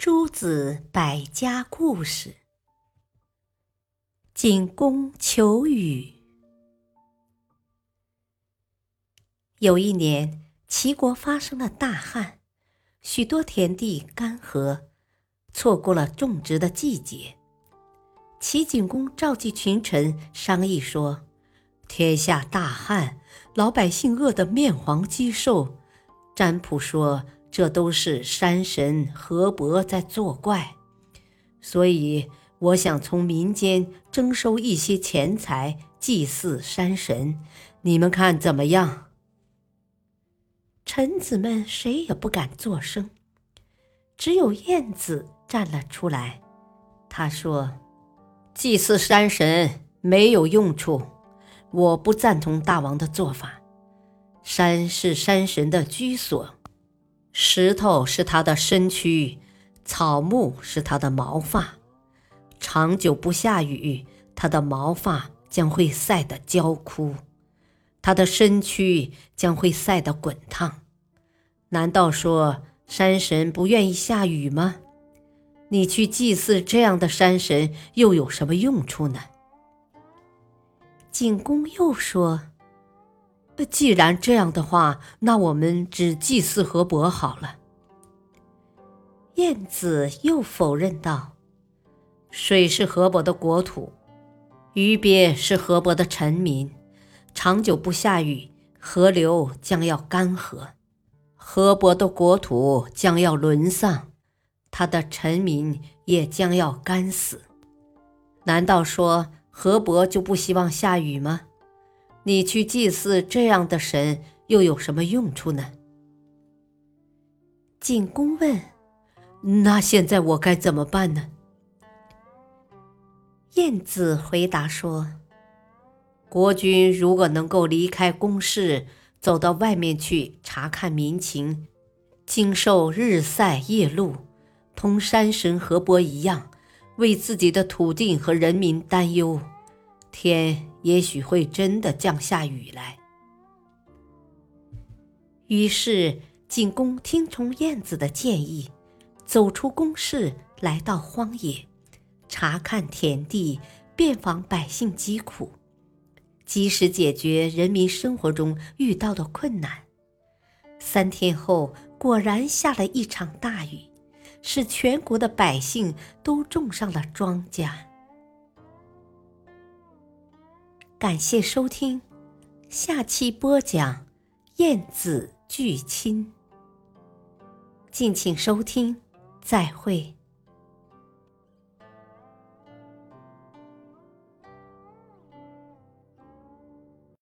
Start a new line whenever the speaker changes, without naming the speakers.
诸子百家故事。景公求雨。有一年，齐国发生了大旱，许多田地干涸，错过了种植的季节。齐景公召集群臣商议说：“天下大旱，老百姓饿得面黄肌瘦，占卜说。”这都是山神河伯在作怪，所以我想从民间征收一些钱财祭祀山神，你们看怎么样？臣子们谁也不敢作声，只有晏子站了出来。他说：“祭祀山神没有用处，我不赞同大王的做法。山是山神的居所。”石头是它的身躯，草木是它的毛发。长久不下雨，它的毛发将会晒得焦枯，它的身躯将会晒得滚烫。难道说山神不愿意下雨吗？你去祭祀这样的山神又有什么用处呢？景公又说。既然这样的话，那我们只祭祀河伯好了。晏子又否认道：“水是河伯的国土，鱼鳖是河伯的臣民。长久不下雨，河流将要干涸，河伯的国土将要沦丧，他的臣民也将要干死。难道说河伯就不希望下雨吗？”你去祭祀这样的神又有什么用处呢？景公问：“那现在我该怎么办呢？”晏子回答说：“国君如果能够离开宫室，走到外面去查看民情，经受日晒夜露，同山神河伯一样，为自己的土地和人民担忧，天。”也许会真的降下雨来。于是景公听从晏子的建议，走出宫室，来到荒野，查看田地，遍访百姓疾苦，及时解决人民生活中遇到的困难。三天后，果然下了一场大雨，使全国的百姓都种上了庄稼。感谢收听，下期播讲晏子拒亲。敬请收听，再会。